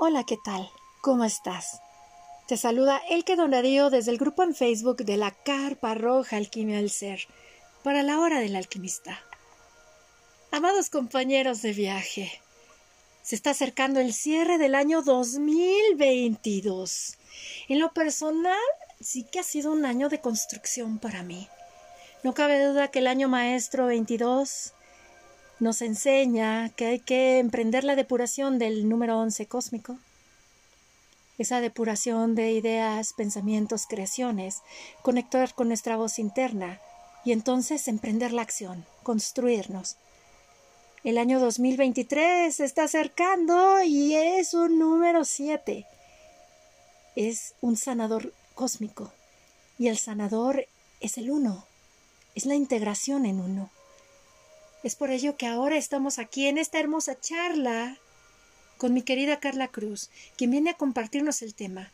Hola, ¿qué tal? ¿Cómo estás? Te saluda Elke Donarío desde el grupo en Facebook de la Carpa Roja Alquimia del Ser para la hora del alquimista. Amados compañeros de viaje, se está acercando el cierre del año 2022. En lo personal, sí que ha sido un año de construcción para mí. No cabe duda que el año maestro 22 nos enseña que hay que emprender la depuración del número 11 cósmico. Esa depuración de ideas, pensamientos, creaciones, conectar con nuestra voz interna y entonces emprender la acción, construirnos. El año 2023 se está acercando y es un número 7. Es un sanador cósmico y el sanador es el uno, es la integración en uno. Es por ello que ahora estamos aquí en esta hermosa charla con mi querida Carla Cruz, quien viene a compartirnos el tema,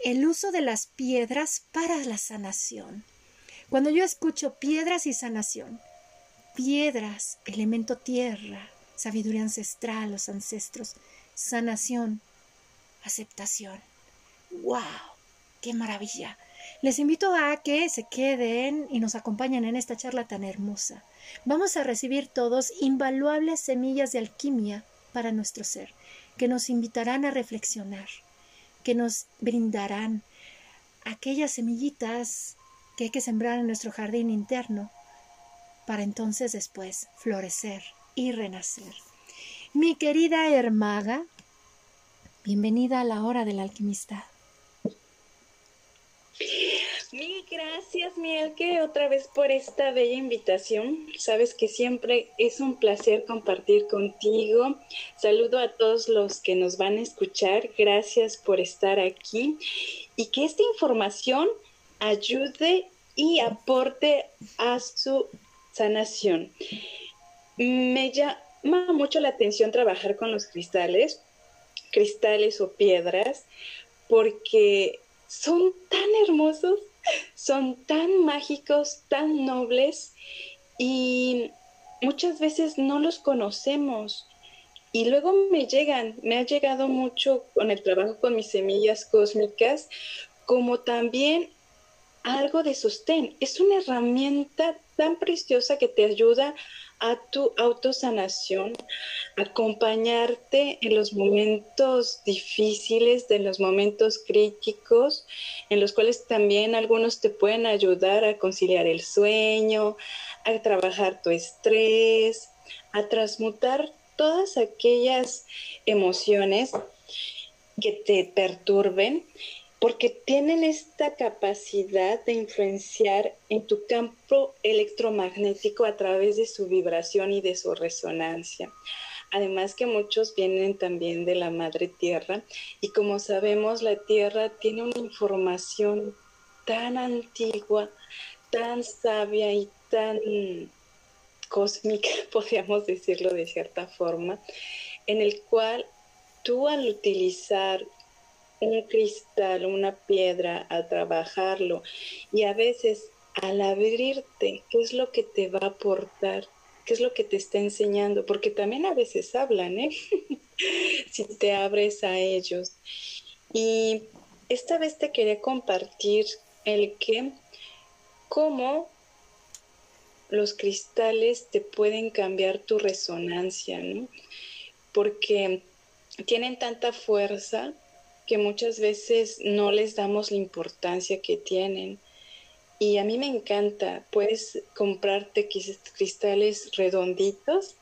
el uso de las piedras para la sanación. Cuando yo escucho piedras y sanación, piedras, elemento tierra, sabiduría ancestral, los ancestros, sanación, aceptación. ¡Wow! ¡Qué maravilla! Les invito a que se queden y nos acompañen en esta charla tan hermosa. Vamos a recibir todos invaluables semillas de alquimia para nuestro ser, que nos invitarán a reflexionar, que nos brindarán aquellas semillitas que hay que sembrar en nuestro jardín interno para entonces después florecer y renacer. Mi querida Hermaga, bienvenida a la hora del alquimista. Mil gracias, Mielke, otra vez por esta bella invitación. Sabes que siempre es un placer compartir contigo. Saludo a todos los que nos van a escuchar. Gracias por estar aquí y que esta información ayude y aporte a su sanación. Me llama mucho la atención trabajar con los cristales, cristales o piedras, porque son tan hermosos, son tan mágicos, tan nobles y muchas veces no los conocemos. Y luego me llegan, me ha llegado mucho con el trabajo con mis semillas cósmicas, como también algo de sostén. Es una herramienta tan preciosa que te ayuda a tu autosanación, acompañarte en los momentos difíciles, de los momentos críticos, en los cuales también algunos te pueden ayudar a conciliar el sueño, a trabajar tu estrés, a transmutar todas aquellas emociones que te perturben porque tienen esta capacidad de influenciar en tu campo electromagnético a través de su vibración y de su resonancia. Además que muchos vienen también de la madre tierra y como sabemos la tierra tiene una información tan antigua, tan sabia y tan cósmica, podríamos decirlo de cierta forma, en el cual tú al utilizar un cristal, una piedra, a trabajarlo y a veces al abrirte, ¿qué es lo que te va a aportar? ¿Qué es lo que te está enseñando? Porque también a veces hablan, ¿eh? si te abres a ellos. Y esta vez te quería compartir el que, cómo los cristales te pueden cambiar tu resonancia, ¿no? Porque tienen tanta fuerza que muchas veces no les damos la importancia que tienen. Y a mí me encanta, puedes comprarte cristales redonditos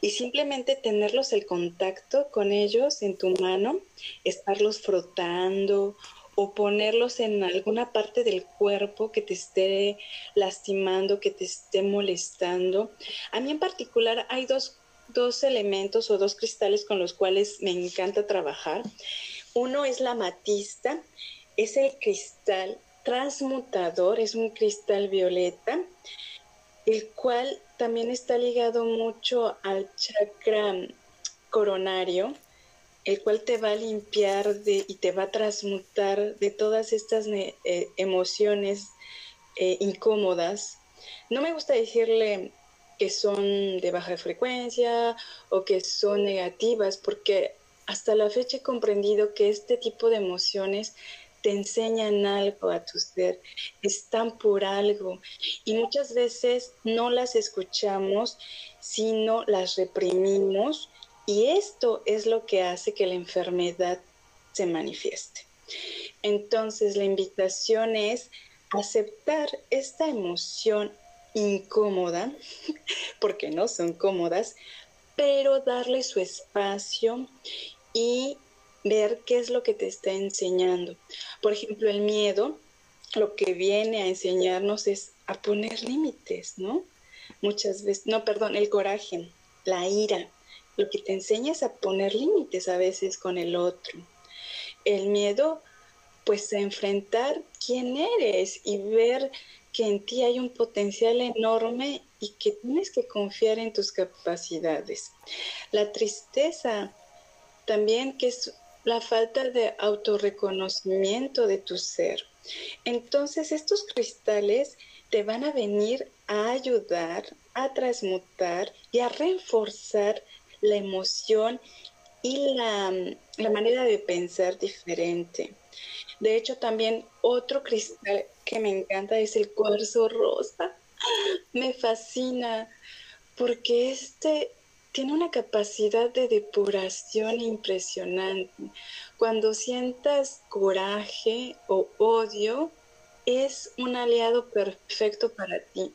y simplemente tenerlos el contacto con ellos en tu mano, estarlos frotando o ponerlos en alguna parte del cuerpo que te esté lastimando, que te esté molestando. A mí en particular hay dos, dos elementos o dos cristales con los cuales me encanta trabajar. Uno es la matista, es el cristal transmutador, es un cristal violeta, el cual también está ligado mucho al chakra coronario, el cual te va a limpiar de, y te va a transmutar de todas estas eh, emociones eh, incómodas. No me gusta decirle que son de baja frecuencia o que son negativas, porque hasta la fecha he comprendido que este tipo de emociones te enseñan algo a tu ser, están por algo y muchas veces no las escuchamos, sino las reprimimos y esto es lo que hace que la enfermedad se manifieste. Entonces la invitación es aceptar esta emoción incómoda, porque no son cómodas, pero darle su espacio y ver qué es lo que te está enseñando. Por ejemplo, el miedo lo que viene a enseñarnos es a poner límites, ¿no? Muchas veces, no, perdón, el coraje, la ira, lo que te enseña es a poner límites a veces con el otro. El miedo, pues a enfrentar quién eres y ver que en ti hay un potencial enorme y que tienes que confiar en tus capacidades. La tristeza también que es la falta de autorreconocimiento de tu ser. Entonces estos cristales te van a venir a ayudar a transmutar y a reforzar la emoción y la, la manera de pensar diferente. De hecho, también otro cristal que me encanta es el cuarzo rosa. Me fascina porque este tiene una capacidad de depuración impresionante. Cuando sientas coraje o odio, es un aliado perfecto para ti.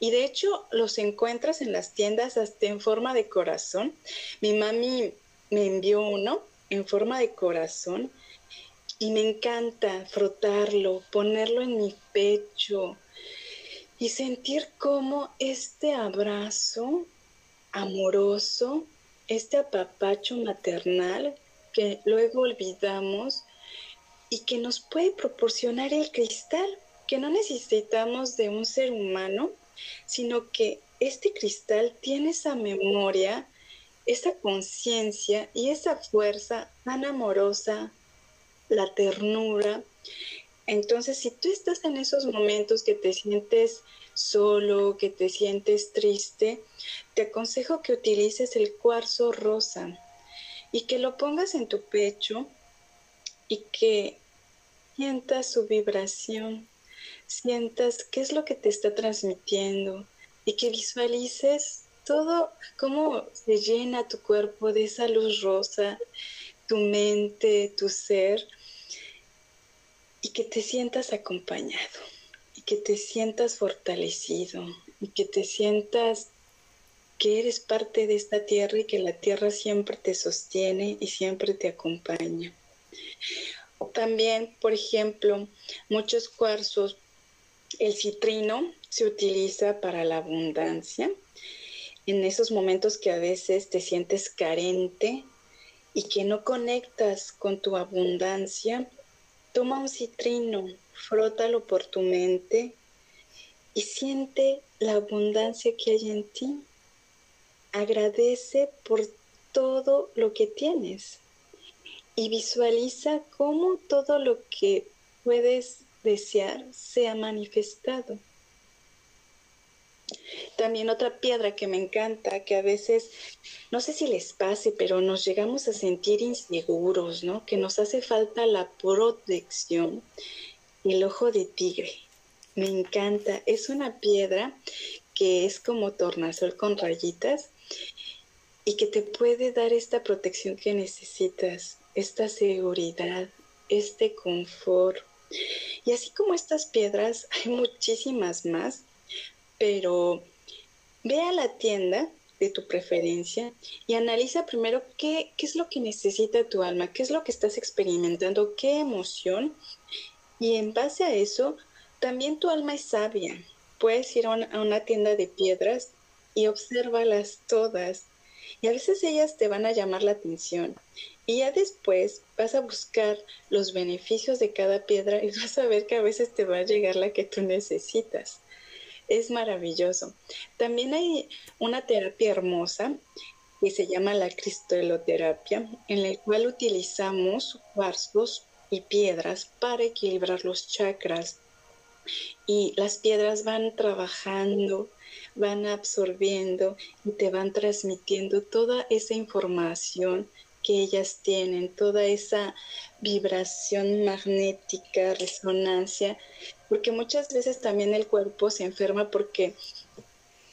Y de hecho los encuentras en las tiendas hasta en forma de corazón. Mi mami me envió uno en forma de corazón y me encanta frotarlo, ponerlo en mi pecho y sentir cómo este abrazo amoroso, este apapacho maternal que luego olvidamos y que nos puede proporcionar el cristal, que no necesitamos de un ser humano, sino que este cristal tiene esa memoria, esa conciencia y esa fuerza tan amorosa, la ternura. Entonces, si tú estás en esos momentos que te sientes solo, que te sientes triste, te aconsejo que utilices el cuarzo rosa y que lo pongas en tu pecho y que sientas su vibración, sientas qué es lo que te está transmitiendo y que visualices todo cómo se llena tu cuerpo de esa luz rosa, tu mente, tu ser, y que te sientas acompañado que te sientas fortalecido y que te sientas que eres parte de esta tierra y que la tierra siempre te sostiene y siempre te acompaña. También, por ejemplo, muchos cuarzos, el citrino se utiliza para la abundancia. En esos momentos que a veces te sientes carente y que no conectas con tu abundancia, toma un citrino, frótalo por tu mente y siente la abundancia que hay en ti. Agradece por todo lo que tienes y visualiza cómo todo lo que puedes desear se ha manifestado. También otra piedra que me encanta, que a veces, no sé si les pase, pero nos llegamos a sentir inseguros, ¿no? Que nos hace falta la protección el ojo de tigre. Me encanta. Es una piedra que es como tornasol con rayitas y que te puede dar esta protección que necesitas, esta seguridad, este confort. Y así como estas piedras, hay muchísimas más, pero ve a la tienda de tu preferencia y analiza primero qué, qué es lo que necesita tu alma, qué es lo que estás experimentando, qué emoción y en base a eso, también tu alma es sabia. Puedes ir a una, tienda de piedras y obsérvalas todas. Y a veces ellas te van a llamar la atención. Y ya después vas a buscar los beneficios de cada piedra y vas a ver que a veces te va a llegar la que tú necesitas. Es maravilloso. También hay una terapia hermosa que se llama la cristoeloterapia, en la cual utilizamos cuarzos y piedras para equilibrar los chakras. Y las piedras van trabajando, van absorbiendo y te van transmitiendo toda esa información que ellas tienen, toda esa vibración magnética, resonancia, porque muchas veces también el cuerpo se enferma porque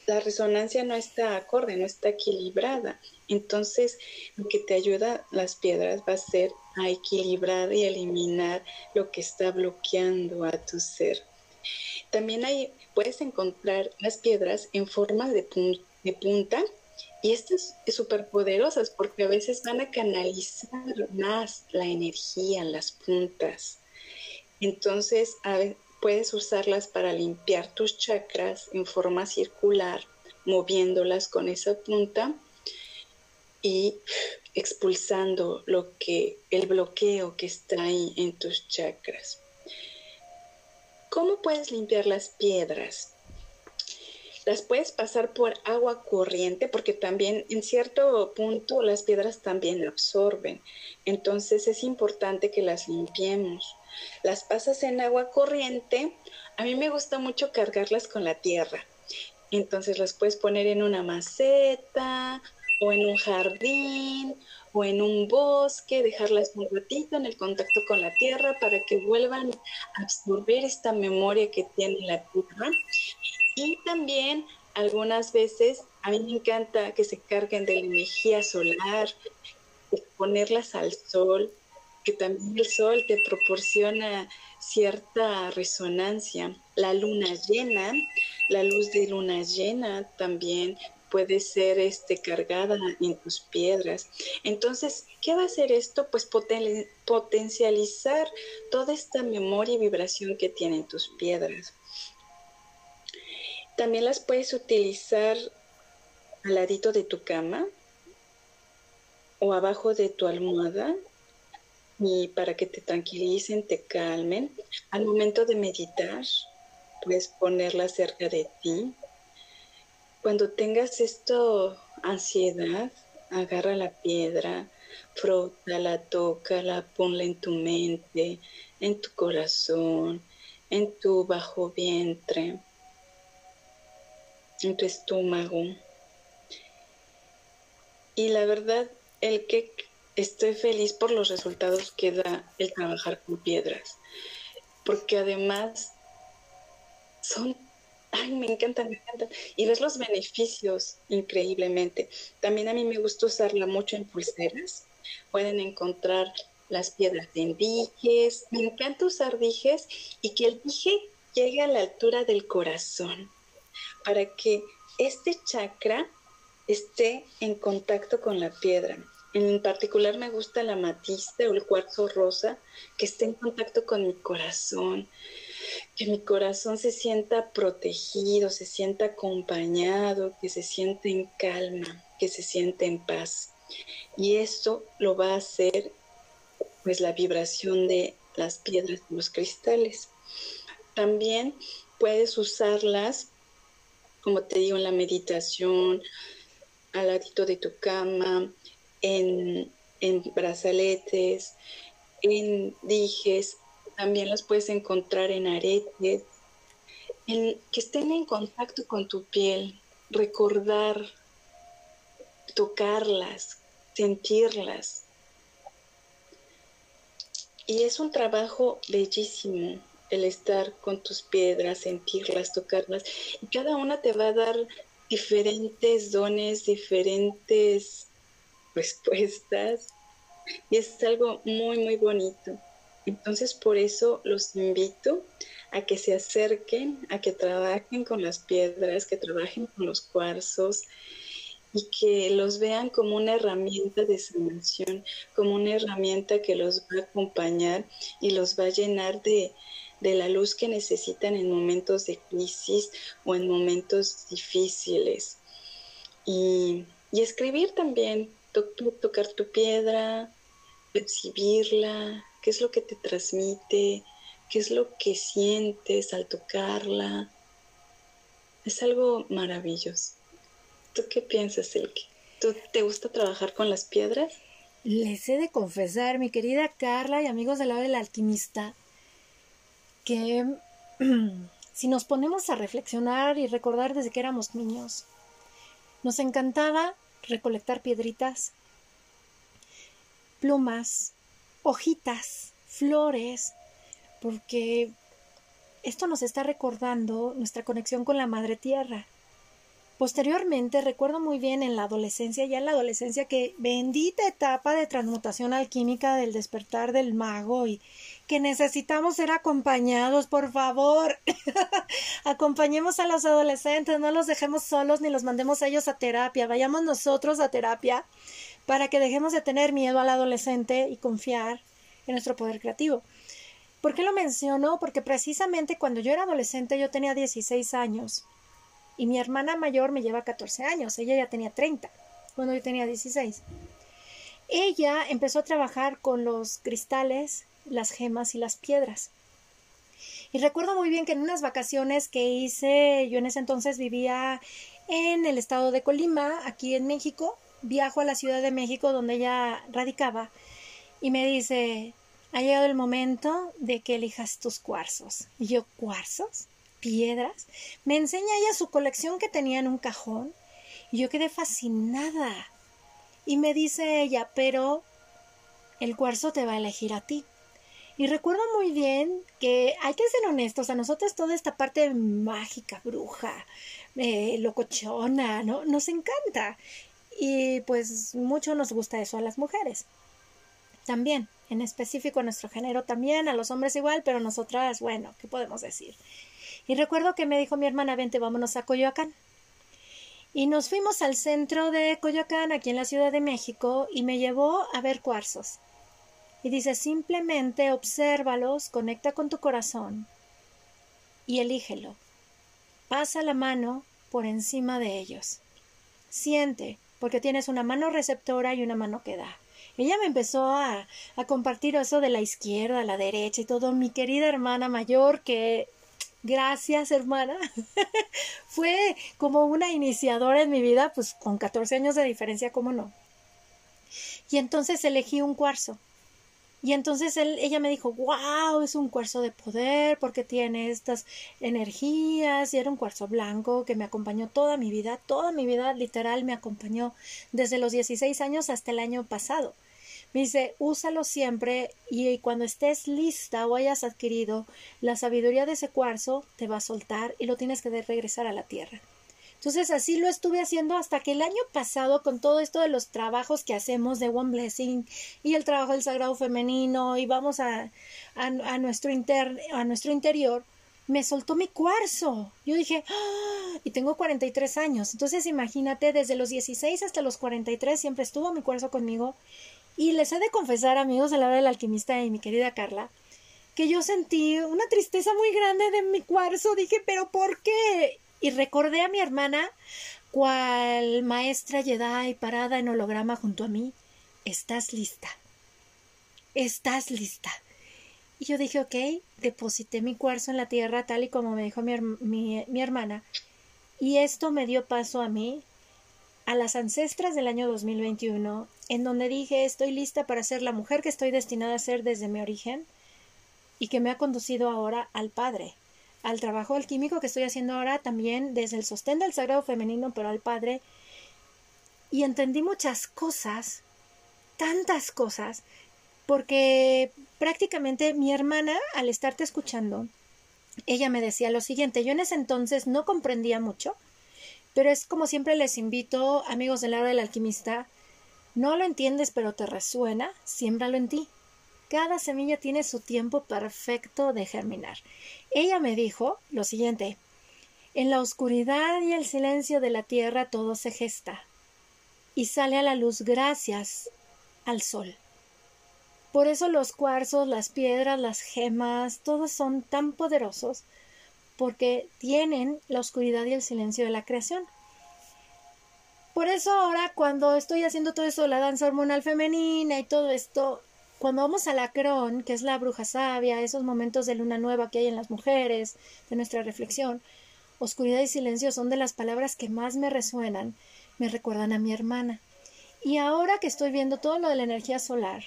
la resonancia no está acorde, no está equilibrada. Entonces, lo que te ayuda las piedras va a ser a equilibrar y eliminar lo que está bloqueando a tu ser. También hay, puedes encontrar las piedras en forma de, de punta y estas súper poderosas porque a veces van a canalizar más la energía, las puntas. Entonces, puedes usarlas para limpiar tus chakras en forma circular, moviéndolas con esa punta y expulsando lo que el bloqueo que está ahí en tus chakras. ¿Cómo puedes limpiar las piedras? Las puedes pasar por agua corriente porque también en cierto punto las piedras también absorben. Entonces es importante que las limpiemos. Las pasas en agua corriente. A mí me gusta mucho cargarlas con la tierra. Entonces las puedes poner en una maceta o en un jardín o en un bosque, dejarlas un ratito en el contacto con la tierra para que vuelvan a absorber esta memoria que tiene la tierra y también algunas veces a mí me encanta que se carguen de la energía solar, ponerlas al sol, que también el sol te proporciona cierta resonancia. La luna llena, la luz de luna llena también puede ser este, cargada en tus piedras. Entonces, ¿qué va a hacer esto? Pues potencializar toda esta memoria y vibración que tienen tus piedras. También las puedes utilizar al ladito de tu cama o abajo de tu almohada y para que te tranquilicen, te calmen. Al momento de meditar, puedes ponerlas cerca de ti. Cuando tengas esto, ansiedad, agarra la piedra, frótala, tócala, ponla en tu mente, en tu corazón, en tu bajo vientre en tu estómago. Y la verdad, el que estoy feliz por los resultados que da el trabajar con piedras, porque además son, ay, me encantan, me encantan, y ves los beneficios increíblemente. También a mí me gusta usarla mucho en pulseras, pueden encontrar las piedras en dijes, me encanta usar dijes y que el dije llegue a la altura del corazón para que este chakra esté en contacto con la piedra. En particular me gusta la matista o el cuarzo rosa, que esté en contacto con mi corazón, que mi corazón se sienta protegido, se sienta acompañado, que se siente en calma, que se siente en paz. Y esto lo va a hacer pues la vibración de las piedras, los cristales. También puedes usarlas como te digo, en la meditación, al ladito de tu cama, en, brazaletes, en dijes, también las puedes encontrar en aretes, en, que estén en contacto con tu piel, recordar, tocarlas, sentirlas. Y es un trabajo bellísimo el estar con tus piedras, sentirlas, tocarlas, y cada una te va a dar diferentes dones, diferentes respuestas, y es algo muy, muy bonito. Entonces, por eso los invito a que se acerquen, a que trabajen con las piedras, que trabajen con los cuarzos y que los vean como una herramienta de sanación, como una herramienta que los va a acompañar y los va a llenar de, de la luz que necesitan en momentos de crisis o en momentos difíciles. Y, escribir también, tocar tu piedra, percibirla, qué es lo que te transmite, qué es lo que sientes al tocarla. Es algo maravilloso. ¿Tú qué piensas, Elke? ¿Tú te gusta trabajar con las piedras? Les he de confesar, mi querida Carla y amigos del lado del alquimista, que si nos ponemos a reflexionar y recordar desde que éramos niños, nos encantaba recolectar piedritas plumas, hojitas, flores, porque esto nos está recordando nuestra conexión con la Madre Tierra. Posteriormente, recuerdo muy bien en la adolescencia, ya en la adolescencia, que bendita etapa de transmutación alquímica del despertar del mago y que necesitamos ser acompañados, por favor. Acompañemos a los adolescentes, no los dejemos solos ni los mandemos a ellos a terapia, vayamos nosotros a terapia para que dejemos de tener miedo al adolescente y confiar en nuestro poder creativo. ¿Por qué lo menciono? Porque precisamente cuando yo era adolescente yo tenía 16 años y mi hermana mayor me lleva 14 años, ella ya tenía 30, cuando yo tenía 16. Ella empezó a trabajar con los cristales, las gemas y las piedras. Y recuerdo muy bien que en unas vacaciones que hice, yo en ese entonces vivía en el estado de Colima, aquí en México, viajo a la Ciudad de México donde ella radicaba y me dice, ha llegado el momento de que elijas tus cuarzos. Y yo, ¿cuarzos? Piedras, me enseña ella su colección que tenía en un cajón y yo quedé fascinada. Y me dice ella, pero el cuarzo te va a elegir a ti. Y recuerdo muy bien que hay que ser honestos, a nosotros toda esta parte mágica, bruja, eh, locochona, ¿no? Nos encanta. Y pues mucho nos gusta eso a las mujeres. También, en específico a nuestro género también, a los hombres igual, pero nosotras, bueno, ¿qué podemos decir? Y recuerdo que me dijo mi hermana, vente, vámonos a Coyoacán. Y nos fuimos al centro de Coyoacán, aquí en la Ciudad de México, y me llevó a ver cuarzos. Y dice, simplemente obsérvalos, conecta con tu corazón y elígelo. Pasa la mano por encima de ellos. Siente, porque tienes una mano receptora y una mano que da. Ella me empezó a, a compartir eso de la izquierda, la derecha y todo. Mi querida hermana mayor, que Gracias, hermana. Fue como una iniciadora en mi vida, pues con 14 años de diferencia, ¿cómo no? Y entonces elegí un cuarzo. Y entonces él, ella me dijo, wow, es un cuarzo de poder porque tiene estas energías y era un cuarzo blanco que me acompañó toda mi vida, toda mi vida literal me acompañó desde los 16 años hasta el año pasado. Me dice, úsalo siempre y cuando estés lista o hayas adquirido la sabiduría de ese cuarzo, te va a soltar y lo tienes que regresar a la tierra. Entonces así lo estuve haciendo hasta que el año pasado con todo esto de los trabajos que hacemos de One Blessing y el trabajo del Sagrado Femenino y vamos a, a, nuestro, inter, a nuestro interior, me soltó mi cuarzo. Yo dije, ¡Ah! y tengo 43 años. Entonces imagínate, desde los 16 hasta los 43 siempre estuvo mi cuarzo conmigo y les he de confesar, amigos de la hora del alquimista y mi querida Carla, que yo sentí una tristeza muy grande de mi cuarzo. Dije, pero ¿por qué? Y recordé a mi hermana, cual maestra Jedi parada en holograma junto a mí. Estás lista. Estás lista. Y yo dije, ok, deposité mi cuarzo en la tierra tal y como me dijo mi, mi, mi hermana. Y esto me dio paso a mí a las ancestras del año 2021, en donde dije estoy lista para ser la mujer que estoy destinada a ser desde mi origen y que me ha conducido ahora al Padre, al trabajo alquímico que estoy haciendo ahora también desde el sostén del sagrado femenino, pero al Padre. Y entendí muchas cosas, tantas cosas, porque prácticamente mi hermana, al estarte escuchando, ella me decía lo siguiente, yo en ese entonces no comprendía mucho, pero es como siempre les invito, amigos del área del alquimista, no lo entiendes pero te resuena, siémbralo en ti. Cada semilla tiene su tiempo perfecto de germinar. Ella me dijo lo siguiente, en la oscuridad y el silencio de la tierra todo se gesta y sale a la luz gracias al sol. Por eso los cuarzos, las piedras, las gemas, todos son tan poderosos porque tienen la oscuridad y el silencio de la creación. Por eso ahora cuando estoy haciendo todo eso, la danza hormonal femenina y todo esto, cuando vamos a la cron, que es la bruja sabia, esos momentos de luna nueva que hay en las mujeres, de nuestra reflexión, oscuridad y silencio son de las palabras que más me resuenan, me recuerdan a mi hermana. Y ahora que estoy viendo todo lo de la energía solar,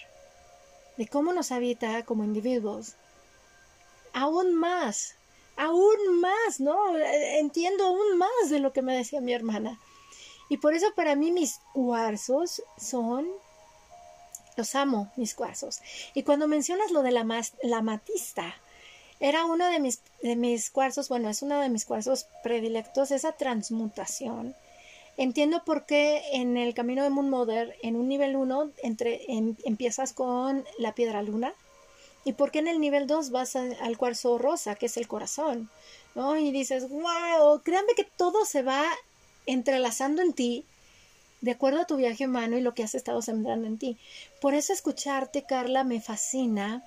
de cómo nos habita como individuos, aún más aún más, ¿no? Entiendo aún más de lo que me decía mi hermana. Y por eso para mí mis cuarzos son Los amo, mis cuarzos. Y cuando mencionas lo de la, la matista, era uno de mis, de mis cuarzos, bueno, es uno de mis cuarzos predilectos, esa transmutación. Entiendo por qué en el camino de Moon Mother, en un nivel 1, entre, empiezas con la piedra luna, y por qué en el nivel 2 vas al cuarzo rosa, que es el corazón, ¿no? Y dices, wow, créanme que todo se va entrelazando en ti de acuerdo a tu viaje humano y lo que has estado sembrando en ti. Por eso escucharte, Carla, me fascina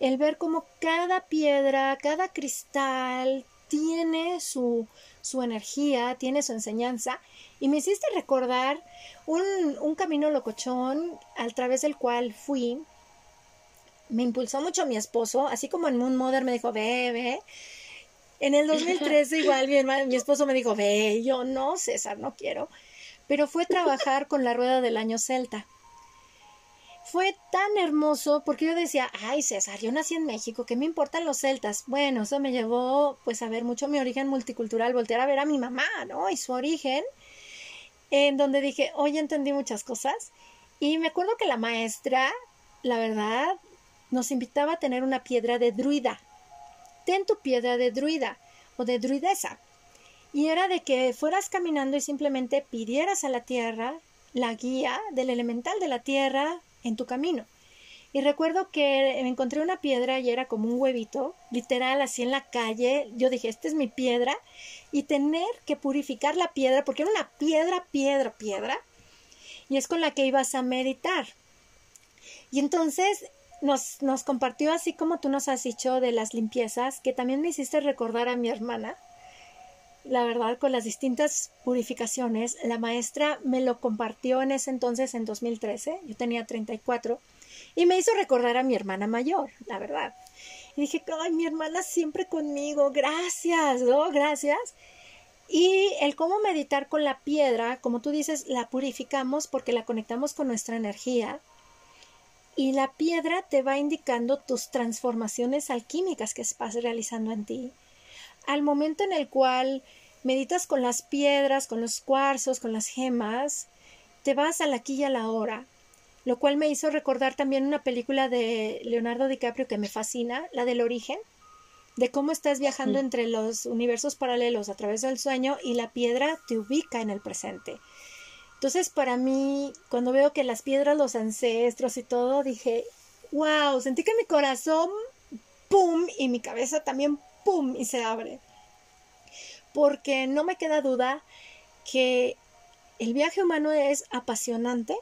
el ver cómo cada piedra, cada cristal tiene su, su energía, tiene su enseñanza. Y me hiciste recordar un, un camino locochón al través del cual fui. Me impulsó mucho mi esposo, así como en Moon Mother me dijo, ve, ve. En el 2013 igual mi, mi esposo me dijo, ve, yo no, César, no quiero. Pero fue trabajar con la rueda del año celta fue tan hermoso porque yo decía, ay César, yo nací en México, ¿qué me importan los celtas? Bueno, eso me llevó pues a ver mucho mi origen multicultural, voltear a ver a mi mamá, ¿no? Y su origen, en donde dije, hoy entendí muchas cosas. Y me acuerdo que la maestra, la verdad, nos invitaba a tener una piedra de druida. Ten tu piedra de druida o de druidesa. Y era de que fueras caminando y simplemente pidieras a la tierra la guía del elemental de la tierra, en tu camino. Y recuerdo que encontré una piedra y era como un huevito, literal, así en la calle. Yo dije, esta es mi piedra. Y tener que purificar la piedra, porque era una piedra, piedra, piedra. Y es con la que ibas a meditar. Y entonces nos, compartió así como tú nos has dicho de las limpiezas, que también me hiciste recordar a mi hermana la verdad, con las distintas purificaciones. La maestra me lo compartió en ese entonces, en 2013, yo tenía 34, y me hizo recordar a mi hermana mayor, la verdad. Y dije, ay, mi hermana siempre conmigo, gracias, ¿no? Gracias. Y el cómo meditar con la piedra, como tú dices, la purificamos porque la conectamos con nuestra energía. Y la piedra te va indicando tus transformaciones alquímicas que estás realizando en ti al momento en el cual meditas con las piedras, con los cuarzos, con las gemas, te vas al aquí y a la hora, lo cual me hizo recordar también una película de Leonardo DiCaprio que me fascina, la del origen, de cómo estás viajando entre los universos paralelos a través del sueño y la piedra te ubica en el presente. Entonces, para mí, cuando veo que las piedras, los ancestros y todo, dije, wow, sentí que mi corazón, ¡pum! y mi cabeza también, ¡pum! y se abre. Porque no me queda duda que el viaje humano es apasionante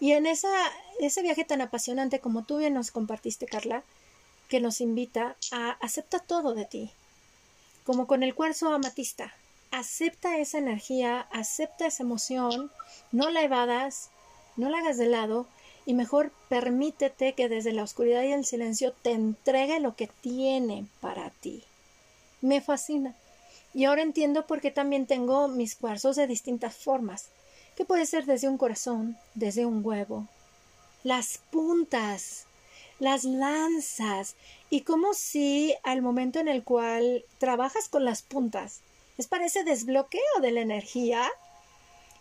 y en esa, ese viaje tan apasionante como tú bien nos compartiste, Carla, que nos invita a acepta todo de ti, como con el cuarzo amatista. Acepta esa energía, acepta esa emoción, no la evadas, no la hagas de lado y mejor permítete que desde la oscuridad y el silencio te entregue lo que tiene para ti. Me fascina. Y ahora entiendo por qué también tengo mis cuarzos de distintas formas, que puede ser desde un corazón, desde un huevo, las puntas, las lanzas, y como si al momento en el cual trabajas con las puntas, es para ese desbloqueo de la energía,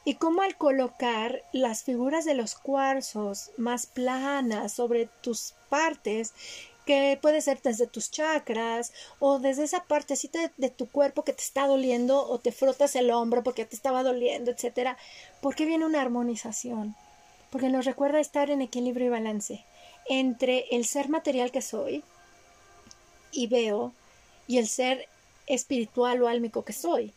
y cómo al colocar las figuras de los cuarzos más planas sobre tus partes, que puede ser desde tus chakras o desde esa partecita de, tu cuerpo que te está doliendo o te frotas el hombro porque te estaba doliendo, etcétera, porque viene una armonización, porque nos recuerda estar en equilibrio y balance entre el ser material que soy y veo y el ser espiritual o álmico que soy.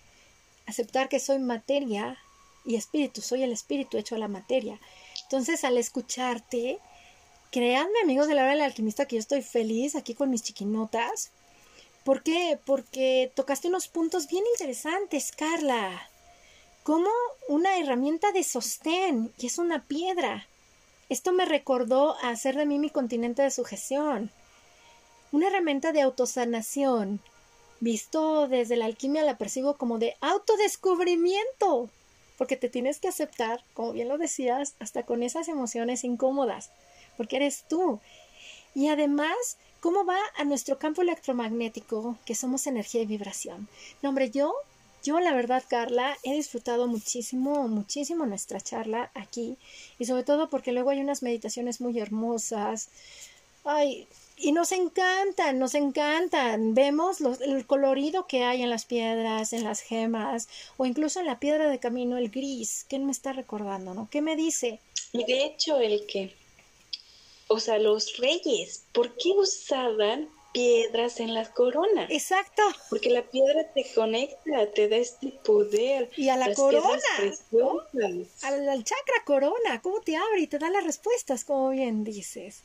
Aceptar que soy materia y espíritu, soy el espíritu hecho a la materia. Entonces, al escucharte, créanme, amigos de la hora del alquimista, que yo estoy feliz aquí con mis chiquinotas. ¿Por qué? Porque tocaste unos puntos bien interesantes, Carla. Como una herramienta de sostén, y es una piedra. Esto me recordó a hacer de mí mi continente de sujeción. Una herramienta de autosanación. Visto desde la alquimia la percibo como de autodescubrimiento porque te tienes que aceptar, como bien lo decías, hasta con esas emociones incómodas, porque eres tú. Y además, ¿cómo va a nuestro campo electromagnético, que somos energía y vibración? No, hombre, yo Yo la verdad, Carla, he disfrutado muchísimo, muchísimo nuestra charla aquí y sobre todo porque luego hay unas meditaciones muy hermosas. Ay, y nos encantan, nos encantan. Vemos el colorido que hay en las piedras, en las gemas, o incluso en la piedra de camino, el gris. ¿Qué me está recordando, no? ¿Qué me dice? Y de hecho, el que, o sea, los reyes, ¿por qué usaban piedras en las coronas? Exacto. Porque la piedra te conecta, te da este poder. Y a la corona. Al, al chakra corona, ¿cómo te abre y te da las respuestas, como bien dices?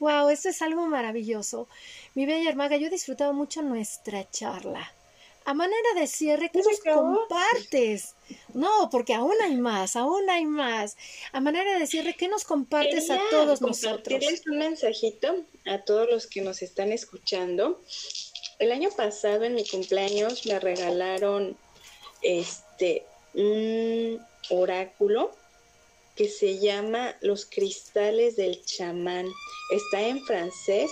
Wow, esto es algo maravilloso. Mi bella hermaga, yo he disfrutado mucho nuestra charla. A manera de cierre, ¿qué nos compartes? No, porque aún hay más, aún hay más. A manera de cierre, ¿qué nos compartes a todos nosotros? Un mensajito a todos los que nos están escuchando. El año pasado, en mi cumpleaños, me regalaron este un oráculo que se llama Los cristales del chamán. Está en francés,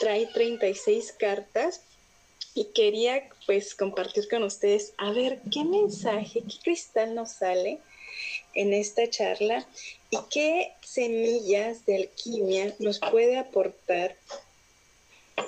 trae 36 cartas y quería pues compartir con ustedes a ver qué mensaje, qué cristal nos sale en esta charla y qué semillas de alquimia nos puede aportar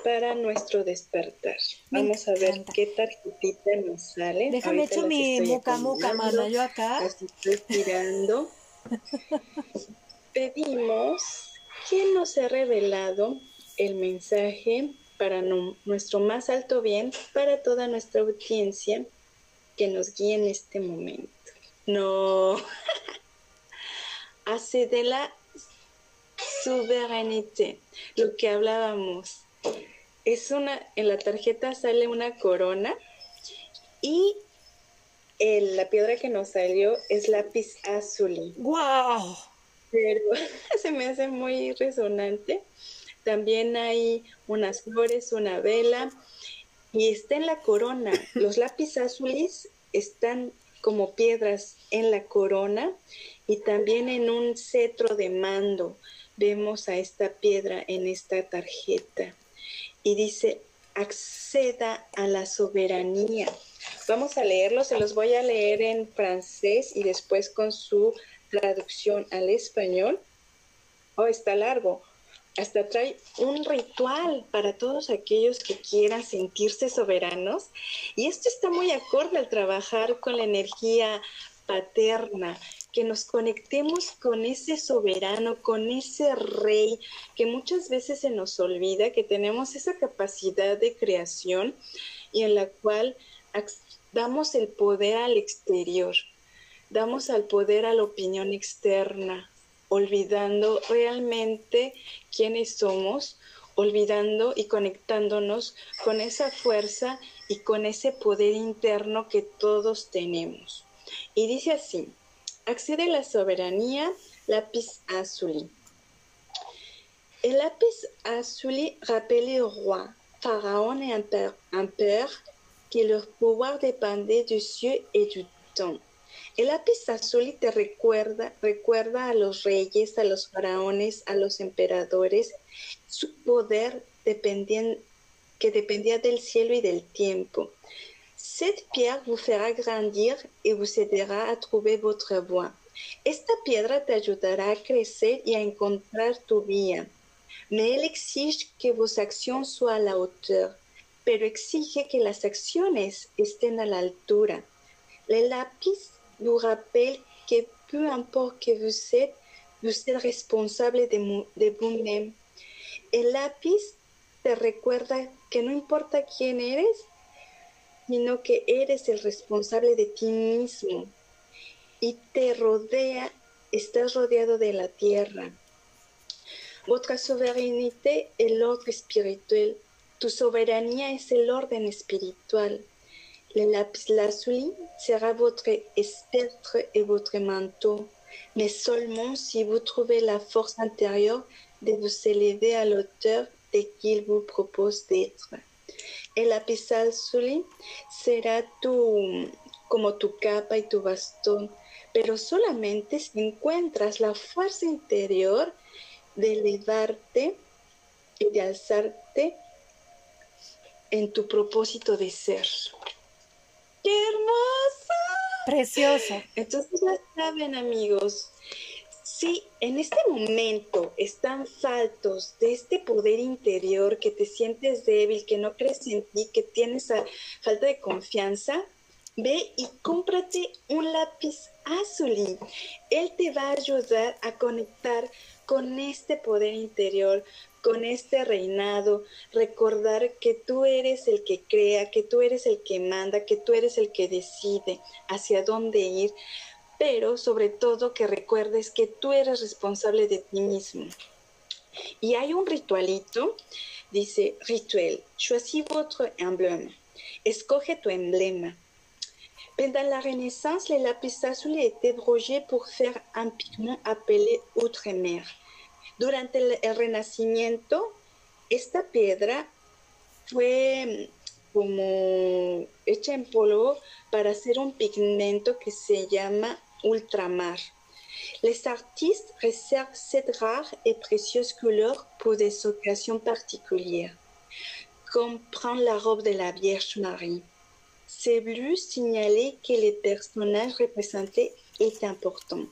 para nuestro despertar. Vamos a ver qué tarjetita nos sale. Déjame echar mi moca moca, mana, yo acá. Estoy tirando. Pedimos que nos ha revelado el mensaje para nuestro más alto bien, para toda nuestra audiencia, que nos guíe en este momento. No. Hace de la soberanía, lo que hablábamos. Es una, en la tarjeta sale una corona y la piedra que nos salió es lápiz azul. ¡Wow! Pero se me hace muy resonante. También hay unas flores, una vela y está en la corona. Los lápiz azules están como piedras en la corona y también en un cetro de mando. Vemos a esta piedra en esta tarjeta y dice, acceda a la soberanía. Vamos a leerlo, se los voy a leer en francés y después con su traducción al español. Oh, está largo. Hasta trae un ritual para todos aquellos que quieran sentirse soberanos. Y esto está muy acorde al trabajar con la energía paterna, que nos conectemos con ese soberano, con ese rey, que muchas veces se nos olvida que tenemos esa capacidad de creación y en la cual damos el poder al exterior, damos al poder a la opinión externa, olvidando realmente quiénes somos, olvidando y conectándonos con esa fuerza y con ese poder interno que todos tenemos. Y dice así, accede la soberanía, lápiz azul. El lápiz azul rappelle au roi, pharaon et père que leur pouvoir depende du cielo y du temps. El lápiz azul te recuerda, recuerda a los reyes, a los faraones, a los emperadores, su poder que dependía del cielo y del tiempo. Cette pierre vous fera grandir et vous aidera à trouver votre voie. Esta piedra te ayudará a crecer y a encontrar tu vía. Mais elle exige que vos actions soient à la hauteur pero exige que las acciones estén a la altura. Le lápiz vous rappelle que peu importe que vous êtes, vous êtes responsable de, de vous-même. El lápiz te recuerda que no importa quién eres, sino que eres el responsable de ti mismo. Y te rodea, estás rodeado de la tierra. Votre souveraineté est l'ordre spirituel tu soberanía es el orden espiritual. Le lapis lazuli sera votre espectre et votre manteau, mais seulement si vous trouvez la force intérieure de vous élever à l'auteur de qu'il vous propose d'être. El lápiz lazuli será tu, como tu capa y tu bastón, pero solamente si encuentras la fuerza interior de elevarte y de alzarte en tu propósito de ser. ¡Qué hermoso! Precioso. Entonces ya saben amigos, si en este momento están faltos de este poder interior, que te sientes débil, que no crees en ti, que tienes falta de confianza, ve y cómprate un lápiz azul. Él te va a ayudar a conectar con este poder interior, con este reinado, recordar que tú eres el que crea, que tú eres el que manda, que tú eres el que decide hacia dónde ir, pero sobre todo que recuerdes que tú eres responsable de ti mismo. Y hay un ritualito, dice rituel, choisis votre emblème, escoge tu emblema. Pendant la Renaissance, les lapis lazuli étaient brogés pour faire un pigment appelé outremer. Durante el, Renacimiento, esta piedra fue mm, como hecha en polvo para hacer un pigmento que se llama ultramar. Les artistes réservent cette rare et précieuse couleur pour des occasions particulières, comme prendre la robe de la Vierge Marie. Ces bleus signalaient que les personnages représentés étaient importants.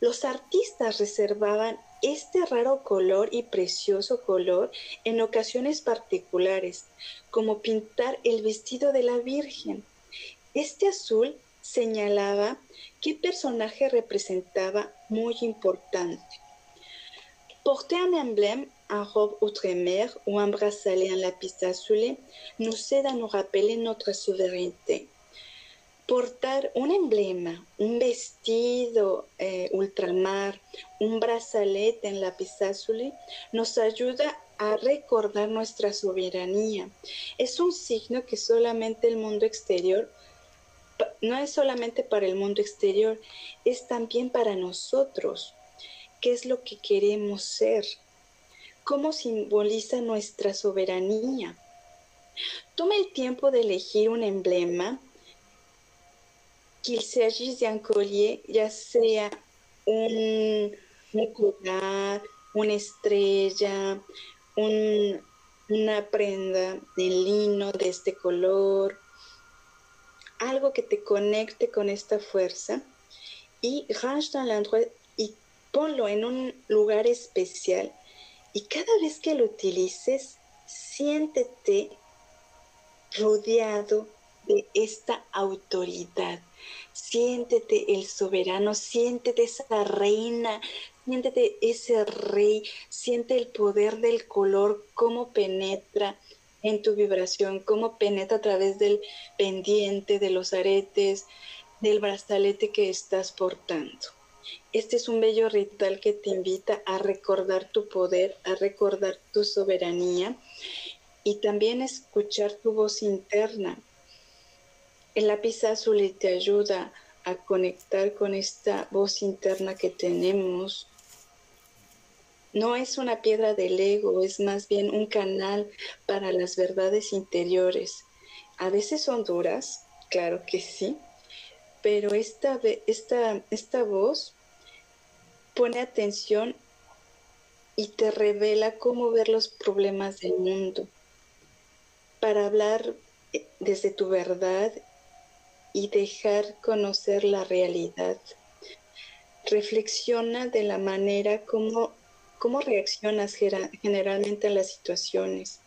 Los artistas reservaban este raro color y precioso color en ocasiones particulares, como pintar el vestido de la Virgen. Este azul señalaba qué personaje representaba muy importante. Porter un emblème, un robe outremer ou un bracelet en lapis azul nous aide à nous rappeler notre souveraineté. Portar un emblema, un vestido eh, ultramar, un brazalete en lápiz azul nos ayuda a recordar nuestra soberanía. Es un signo que solamente el mundo exterior no es solamente para el mundo exterior, es también para nosotros. ¿Qué es lo que queremos ser? ¿Cómo simboliza nuestra soberanía? Toma el tiempo de elegir un emblema, qu'il s'agisse d'un collier, ya sea un, un una estrella, una prenda de lino de este color, algo que te conecte con esta fuerza y y ponlo en un lugar especial y cada vez que lo utilices, siéntete rodeado de esta autoridad. Siéntete el soberano, siéntete esa reina, siéntete ese rey, siente el poder del color, cómo penetra en tu vibración, cómo penetra a través del pendiente, de los aretes, del brazalete que estás portando. Este es un bello ritual que te invita a recordar tu poder, a recordar tu soberanía y también escuchar tu voz interna. El lápiz azul te ayuda a conectar con esta voz interna que tenemos no es una piedra del ego, es más bien un canal para las verdades interiores. A veces son duras, claro que sí, pero esta, esta, esta voz pone atención y te revela cómo ver los problemas del mundo para hablar eh, desde tu verdad y dejar conocer la realidad. Reflexiona de la manera como ¿Cómo reaccionas generalmente a las situaciones?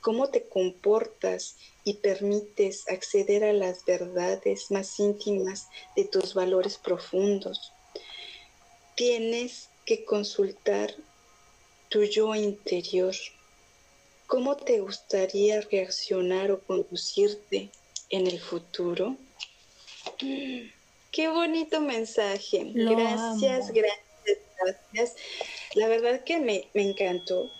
¿Cómo te comportas y permites acceder a las verdades más íntimas de tus valores profundos? Tienes que consultar tu yo interior. ¿Cómo te gustaría reaccionar o conducirte en el futuro? Qué bonito mensaje. gracias, gracias, gracias. La verdad que me, encantó.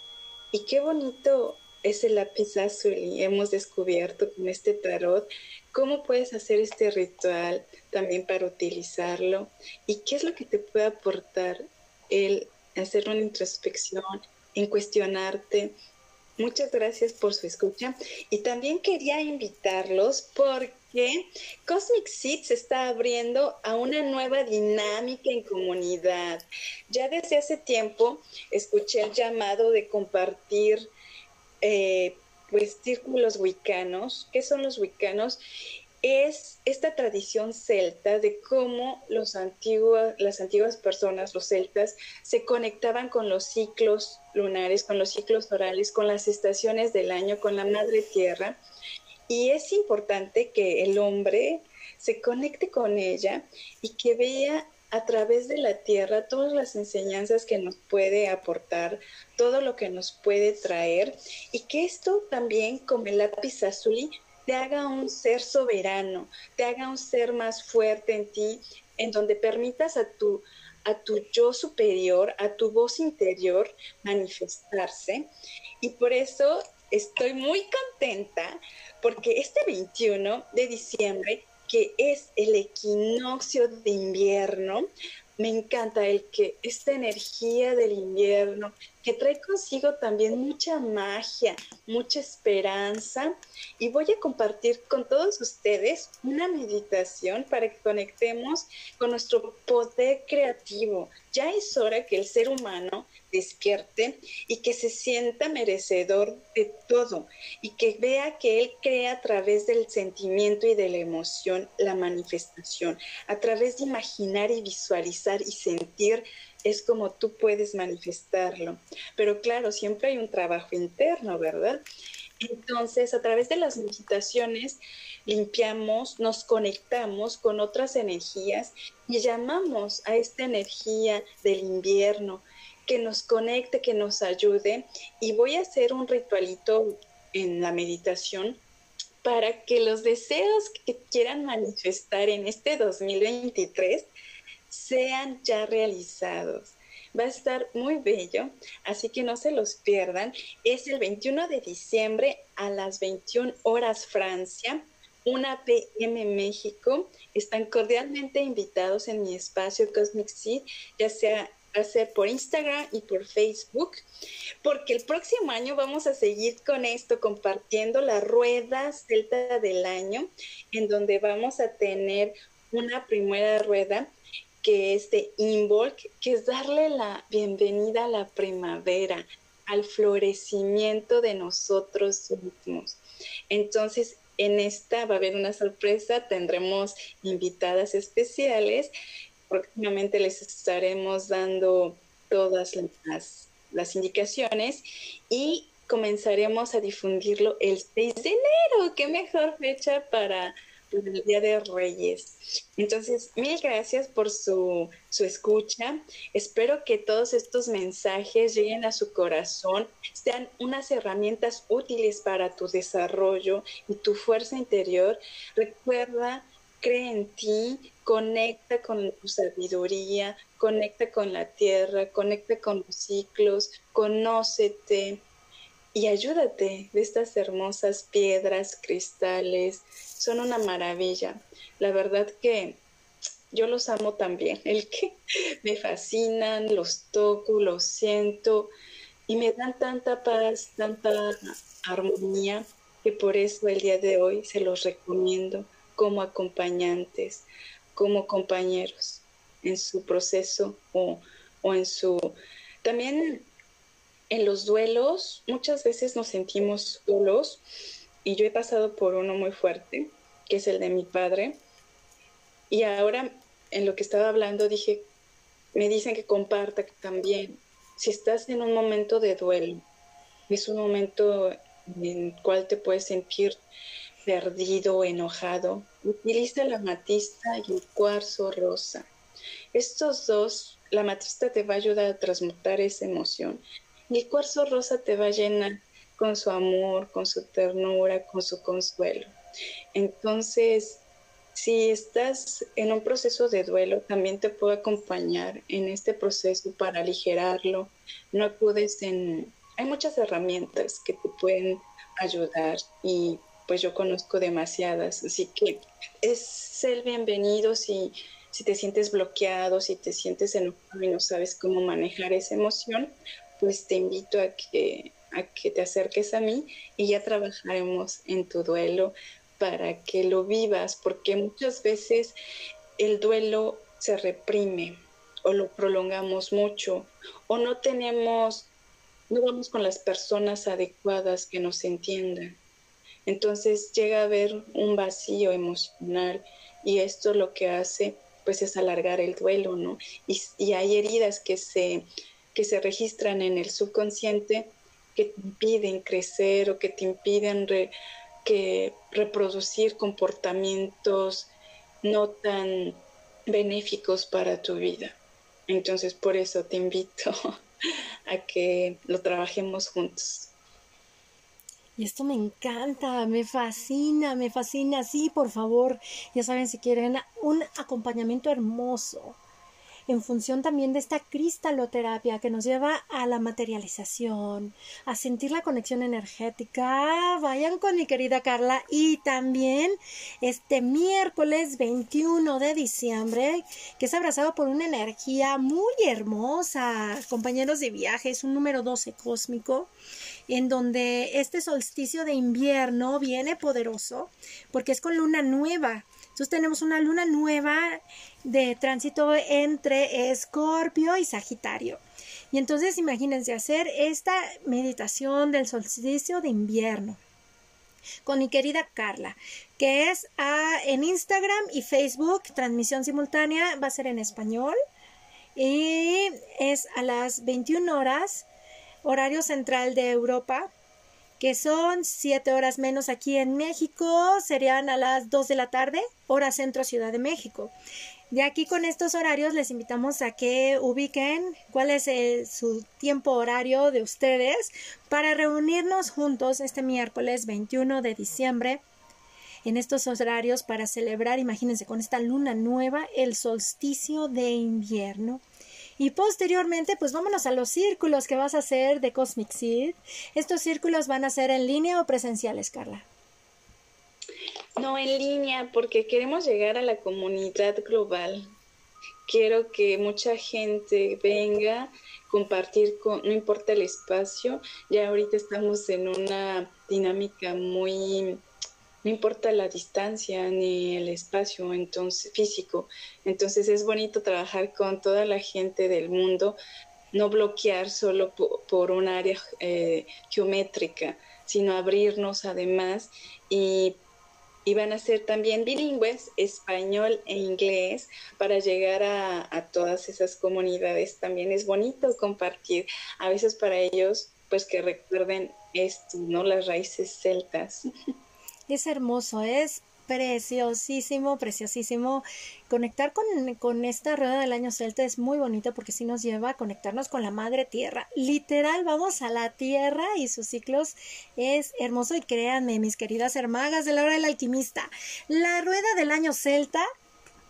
Y qué bonito es el lápiz azul y hemos descubierto con este tarot cómo puedes hacer este ritual también para utilizarlo y qué es lo que te puede aportar el hacer una introspección, en cuestionarte. Muchas gracias por su escucha y también quería invitarlos porque Cosmic Seed se está abriendo a una nueva dinámica en comunidad. Ya desde hace tiempo escuché el llamado de compartir eh, pues círculos wicanos. ¿Qué son los wicanos? es esta tradición celta de cómo los las antiguas personas, los celtas, se conectaban con los ciclos lunares, con los ciclos orales, con las estaciones del año, con la madre tierra. Y es importante que el hombre se conecte con ella y que vea a través de la tierra todas las enseñanzas que nos puede aportar, todo lo que nos puede traer y que esto también como el lápiz azul te haga un ser soberano, te haga un ser más fuerte en ti, en donde permitas a tu, a tu yo superior, a tu voz interior manifestarse. Y por eso estoy muy contenta porque este 21 de diciembre que es el equinoccio de invierno, me encanta el que esta energía del invierno, que trae consigo también mucha magia, mucha esperanza, y voy a compartir con todos ustedes una meditación para que conectemos con nuestro poder creativo. Ya es hora que el ser humano despierte y que se sienta merecedor de todo y que vea que Él crea a través del sentimiento y de la emoción la manifestación, a través de imaginar y visualizar y sentir es como tú puedes manifestarlo. Pero claro, siempre hay un trabajo interno, ¿verdad? Entonces, a través de las meditaciones, limpiamos, nos conectamos con otras energías y llamamos a esta energía del invierno, que nos conecte, que nos ayude. Y voy a hacer un ritualito en la meditación para que los deseos que quieran manifestar en este 2023 sean ya realizados. Va a estar muy bello, así que no se los pierdan. Es el 21 de diciembre a las 21 horas Francia, 1 PM México. Están cordialmente invitados en mi espacio Cosmic Seed, ya sea hacer por Instagram y por Facebook, porque el próximo año vamos a seguir con esto, compartiendo la rueda celta del año, en donde vamos a tener una primera rueda que es de Involk, que es darle la bienvenida a la primavera, al florecimiento de nosotros mismos. Entonces, en esta va a haber una sorpresa, tendremos invitadas especiales próximamente les estaremos dando todas las, indicaciones y comenzaremos a difundirlo el 6 de enero. Qué mejor fecha para, el Día de Reyes. Entonces, mil gracias por su, su, escucha. Espero que todos estos mensajes lleguen a su corazón, sean unas herramientas útiles para tu desarrollo y tu fuerza interior. Recuerda cree en ti, conecta con tu sabiduría, conecta con la tierra, conecta con los ciclos, conócete y ayúdate de estas hermosas piedras, cristales, son una maravilla. La verdad que yo los amo también, el que me fascinan, los toco, los siento y me dan tanta paz, tanta armonía que por eso el día de hoy se los recomiendo como acompañantes, como compañeros en su proceso o, en su... También en los duelos muchas veces nos sentimos solos y yo he pasado por uno muy fuerte, que es el de mi padre. Y ahora en lo que estaba hablando dije, me dicen que comparta también. Si estás en un momento de duelo, es un momento en el cual te puedes sentir perdido, enojado, utiliza la matista y el cuarzo rosa. Estos dos, la matista te va a ayudar a transmutar esa emoción y el cuarzo rosa te va a llenar con su amor, con su ternura, con su consuelo. Entonces, si estás en un proceso de duelo, también te puedo acompañar en este proceso para aligerarlo. No acudes en... Hay muchas herramientas que te pueden ayudar y pues yo conozco demasiadas, así que es ser bienvenido si, si te sientes bloqueado, si te sientes enojado y no sabes cómo manejar esa emoción, pues te invito a que, a que te acerques a mí y ya trabajaremos en tu duelo para que lo vivas, porque muchas veces el duelo se reprime o lo prolongamos mucho o no tenemos, no vamos con las personas adecuadas que nos entiendan. Entonces llega a haber un vacío emocional y esto lo que hace pues es alargar el duelo, ¿no? Y, hay heridas que se, que se registran en el subconsciente que te impiden crecer o que te impiden que reproducir comportamientos no tan benéficos para tu vida. Entonces por eso te invito a que lo trabajemos juntos. Y esto me encanta, me fascina, me fascina. Sí, por favor, ya saben, si quieren un acompañamiento hermoso, en función también de esta cristaloterapia que nos lleva a la materialización, a sentir la conexión energética. Vayan con mi querida Carla y también este miércoles 21 de diciembre, que es abrazado por una energía muy hermosa, compañeros de viaje, es un número 12 cósmico en donde este solsticio de invierno viene poderoso porque es con luna nueva. Entonces tenemos una luna nueva de tránsito entre Escorpio y Sagitario. Y entonces imagínense hacer esta meditación del solsticio de invierno con mi querida Carla, que es en Instagram y Facebook, transmisión simultánea, va a ser en español y es a las 21 horas, horario central de Europa, que son siete horas menos aquí en México, serían a las 2 de la tarde, hora centro Ciudad de México. De aquí con estos horarios les invitamos a que ubiquen cuál es su tiempo horario de ustedes para reunirnos juntos este miércoles 21 de diciembre en estos horarios para celebrar, imagínense, con esta luna nueva, el solsticio de invierno. Y posteriormente, pues vámonos a los círculos que vas a hacer de Cosmic Seed. ¿Estos círculos van a ser en línea o presenciales, Carla? No, en línea, porque queremos llegar a la comunidad global. Quiero que mucha gente venga, compartir, con, no importa el espacio, ya ahorita estamos en una dinámica muy no importa la distancia ni el espacio entonces, físico. Entonces es bonito trabajar con toda la gente del mundo, no bloquear solo por, un área eh, geométrica, sino abrirnos además y, y, van a ser también bilingües, español e inglés, para llegar a, a todas esas comunidades. También es bonito compartir, a veces para ellos, pues que recuerden esto, ¿no? Las raíces celtas. Es hermoso, es preciosísimo, preciosísimo. Conectar con, esta rueda del año celta es muy bonito porque sí nos lleva a conectarnos con la madre tierra. Literal, vamos a la tierra y sus ciclos es hermoso. Y créanme, mis queridas hermagas de la hora del alquimista, la rueda del año celta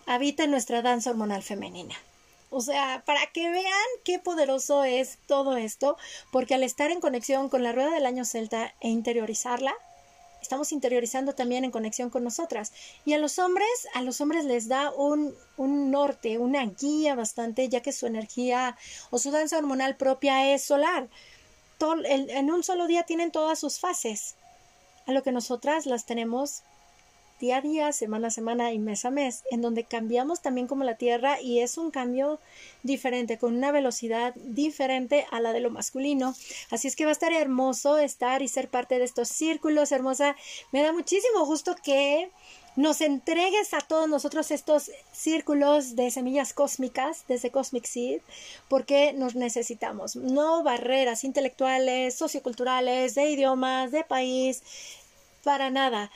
habita en nuestra danza hormonal femenina. O sea, para que vean qué poderoso es todo esto, porque al estar en conexión con la rueda del año celta e interiorizarla, estamos interiorizando también en conexión con nosotras. Y a los hombres, a los hombres les da un, un norte, una guía bastante, ya que su energía o su danza hormonal propia es solar. en un solo día tienen todas sus fases, a lo que nosotras las tenemos día a día, semana a semana y mes a mes, en donde cambiamos también como la Tierra y es un cambio diferente, con una velocidad diferente a la de lo masculino. Así es que va a estar hermoso estar y ser parte de estos círculos, hermosa. Me da muchísimo gusto que nos entregues a todos nosotros estos círculos de semillas cósmicas desde Cosmic Seed, porque nos necesitamos. No barreras intelectuales, socioculturales, de idiomas, de país, para nada.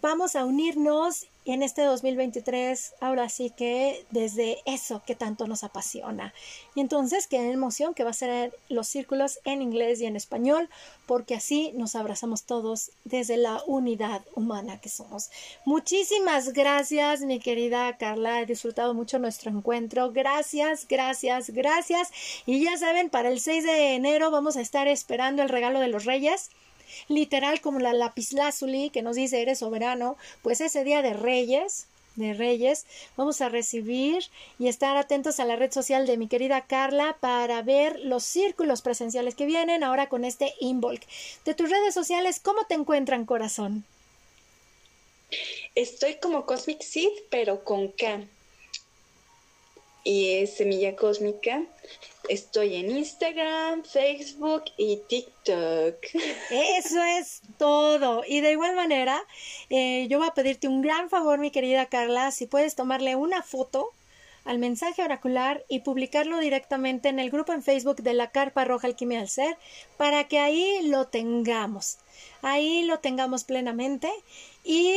Vamos a unirnos en este 2023, ahora sí que desde eso que tanto nos apasiona. Y entonces, qué emoción que va a ser los círculos en inglés y en español, porque así nos abrazamos todos desde la unidad humana que somos. Muchísimas gracias, mi querida Carla. He disfrutado mucho nuestro encuentro. Gracias, gracias, gracias. Y ya saben, para el 6 de enero vamos a estar esperando el regalo de los Reyes literal como la lapislázuli que nos dice eres soberano, pues ese día de Reyes, de Reyes, vamos a recibir y estar atentos a la red social de mi querida Carla para ver los círculos presenciales que vienen ahora con este Involk. De tus redes sociales, ¿cómo te encuentran, corazón? Estoy como Cosmic Seed, pero con K. y es Semilla Cósmica. Estoy en Instagram, Facebook y TikTok. Eso es todo. Y de igual manera, eh, yo voy a pedirte un gran favor, mi querida Carla, si puedes tomarle una foto al mensaje oracular y publicarlo directamente en el grupo en Facebook de la Carpa Roja Alquimia del Ser para que ahí lo tengamos. Ahí lo tengamos plenamente. Y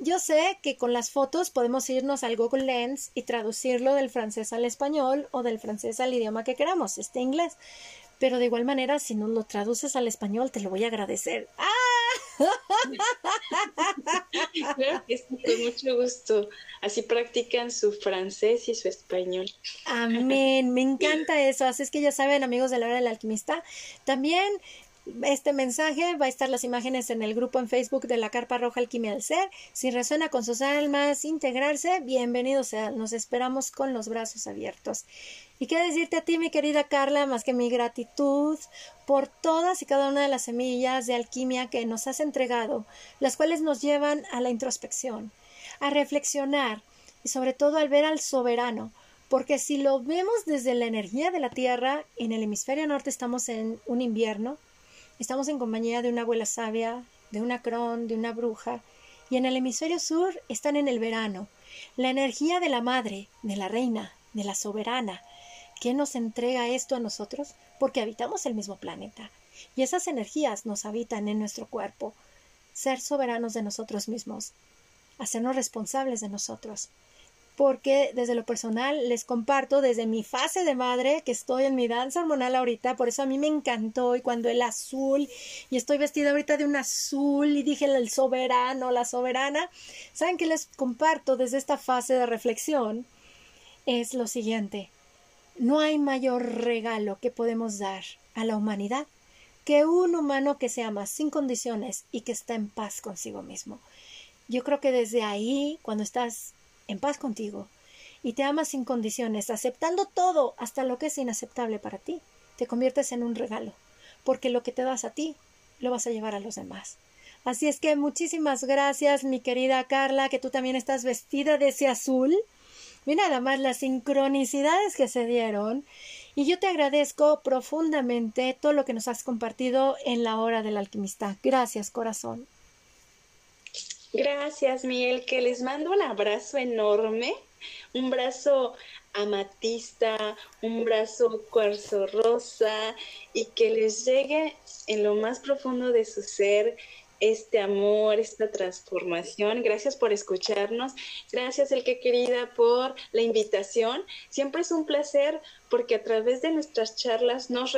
yo sé que con las fotos podemos irnos al Google Lens y traducirlo del francés al español o del francés al idioma que queramos, este inglés. Pero de igual manera, si nos lo traduces al español, te lo voy a agradecer. ¡Ah! Con mucho gusto. Así practican su francés y su español. Amén, me encanta eso. Así es que ya saben, amigos de la hora del alquimista, también este mensaje va a estar las imágenes en el grupo en Facebook de la Carpa Roja Alquimia del Ser. Si resuena con sus almas integrarse, bienvenido sea. Nos esperamos con los brazos abiertos. Y qué decirte a ti, mi querida Carla, más que mi gratitud por todas y cada una de las semillas de alquimia que nos has entregado, las cuales nos llevan a la introspección, a reflexionar y sobre todo al ver al soberano, porque si lo vemos desde la energía de la Tierra, en el hemisferio norte estamos en un invierno, estamos en compañía de una abuela sabia, de una cron, de una bruja, y en el hemisferio sur están en el verano, la energía de la madre, de la reina, de la soberana, ¿Quién nos entrega esto a nosotros? Porque habitamos el mismo planeta. Y esas energías nos habitan en nuestro cuerpo. Ser soberanos de nosotros mismos. Hacernos responsables de nosotros. Porque desde lo personal les comparto desde mi fase de madre que estoy en mi danza hormonal ahorita, por eso a mí me encantó y cuando el azul y estoy vestida ahorita de un azul y dije el soberano, la soberana, ¿saben qué les comparto desde esta fase de reflexión? Es lo siguiente, no hay mayor regalo que podemos dar a la humanidad que un humano que se ama sin condiciones y que está en paz consigo mismo. Yo creo que desde ahí, cuando estás en paz contigo y te amas sin condiciones, aceptando todo hasta lo que es inaceptable para ti, te conviertes en un regalo, porque lo que te das a ti lo vas a llevar a los demás. Así es que muchísimas gracias, mi querida Carla, que tú también estás vestida de ese azul. Mira nada más las sincronicidades que se dieron. Y yo te agradezco profundamente todo lo que nos has compartido en la hora del alquimista. Gracias, corazón. Gracias, Miguel, que les mando un abrazo enorme, un brazo amatista, un brazo cuarzo rosa y que les llegue en lo más profundo de su ser este amor, esta transformación. Gracias por escucharnos. Gracias, el que querida, por la invitación. Siempre es un placer porque a través de nuestras charlas nos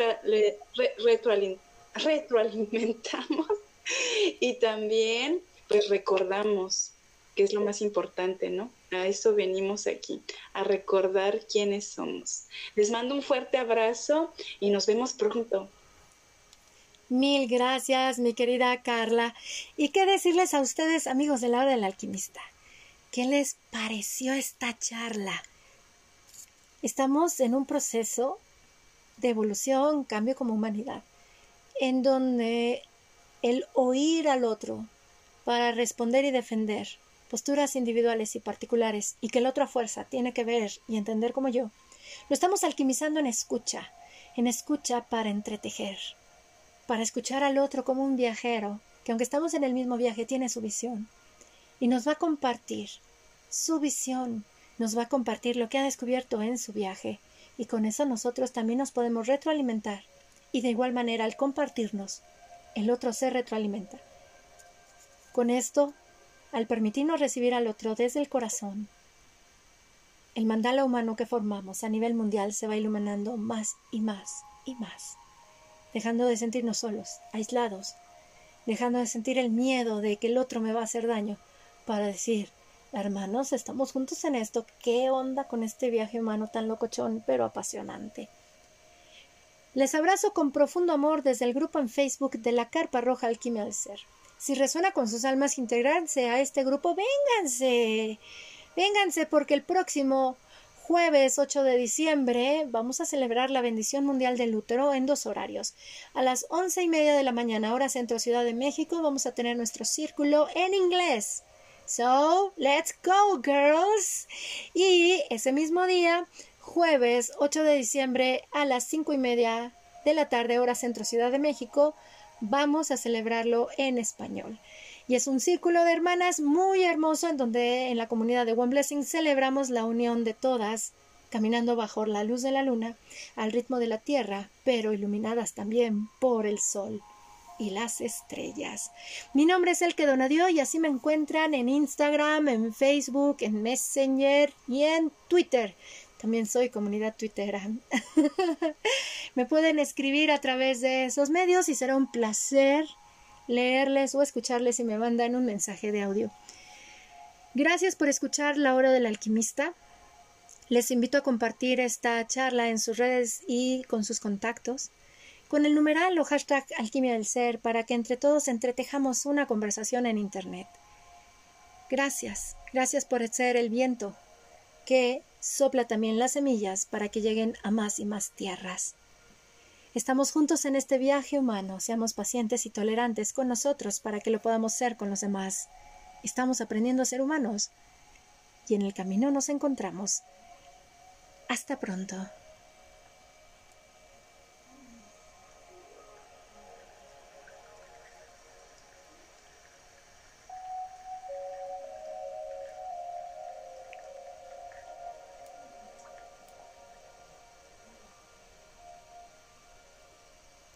retroalimentamos y también pues recordamos, que es lo más importante, ¿no? A eso venimos aquí, a recordar quiénes somos. Les mando un fuerte abrazo y nos vemos pronto. Mil gracias, mi querida Carla. ¿Y qué decirles a ustedes, amigos de la hora del alquimista? ¿Qué les pareció esta charla? Estamos en un proceso de evolución, cambio como humanidad, en donde el oír al otro para responder y defender posturas individuales y particulares y que el otro fuerza tiene que ver y entender como yo, lo estamos alquimizando en escucha, en escucha para entretejer, para escuchar al otro como un viajero, que aunque estamos en el mismo viaje, tiene su visión, y nos va a compartir su visión, nos va a compartir lo que ha descubierto en su viaje, y con eso nosotros también nos podemos retroalimentar, y de igual manera al compartirnos, el otro se retroalimenta. Con esto, al permitirnos recibir al otro desde el corazón, el mandala humano que formamos a nivel mundial se va iluminando más y más y más dejando de sentirnos solos, aislados, dejando de sentir el miedo de que el otro me va a hacer daño, para decir, hermanos, estamos juntos en esto, ¿qué onda con este viaje humano tan locochón pero apasionante? Les abrazo con profundo amor desde el grupo en Facebook de la Carpa Roja Alquimia del Ser. Si resuena con sus almas integrarse a este grupo, vénganse, vénganse porque el próximo jueves 8 de diciembre vamos a celebrar la bendición mundial del útero en dos horarios. A las once y media de la mañana, hora centro Ciudad de México, vamos a tener nuestro círculo en inglés. So, let's go, girls. Y ese mismo día, jueves 8 de diciembre a las 5 y media de la tarde, hora centro Ciudad de México, vamos a celebrarlo en español. Y es un círculo de hermanas muy hermoso en donde en la comunidad de One Blessing celebramos la unión de todas, caminando bajo la luz de la luna, al ritmo de la tierra, pero iluminadas también por el sol y las estrellas. Mi nombre es El que Donadio y así me encuentran en Instagram, en Facebook, en Messenger y en Twitter. También soy comunidad twittera. me pueden escribir a través de esos medios y será un placer leerles o escucharles si me mandan un mensaje de audio. Gracias por escuchar La Hora del Alquimista. Les invito a compartir esta charla en sus redes y con sus contactos con el numeral o hashtag Alquimia del Ser para que entre todos entretejamos una conversación en Internet. Gracias, gracias por ser el viento que sopla también las semillas para que lleguen a más y más tierras. Estamos juntos en este viaje humano, seamos pacientes y tolerantes con nosotros para que lo podamos ser con los demás. Estamos aprendiendo a ser humanos y en el camino nos encontramos. Hasta pronto.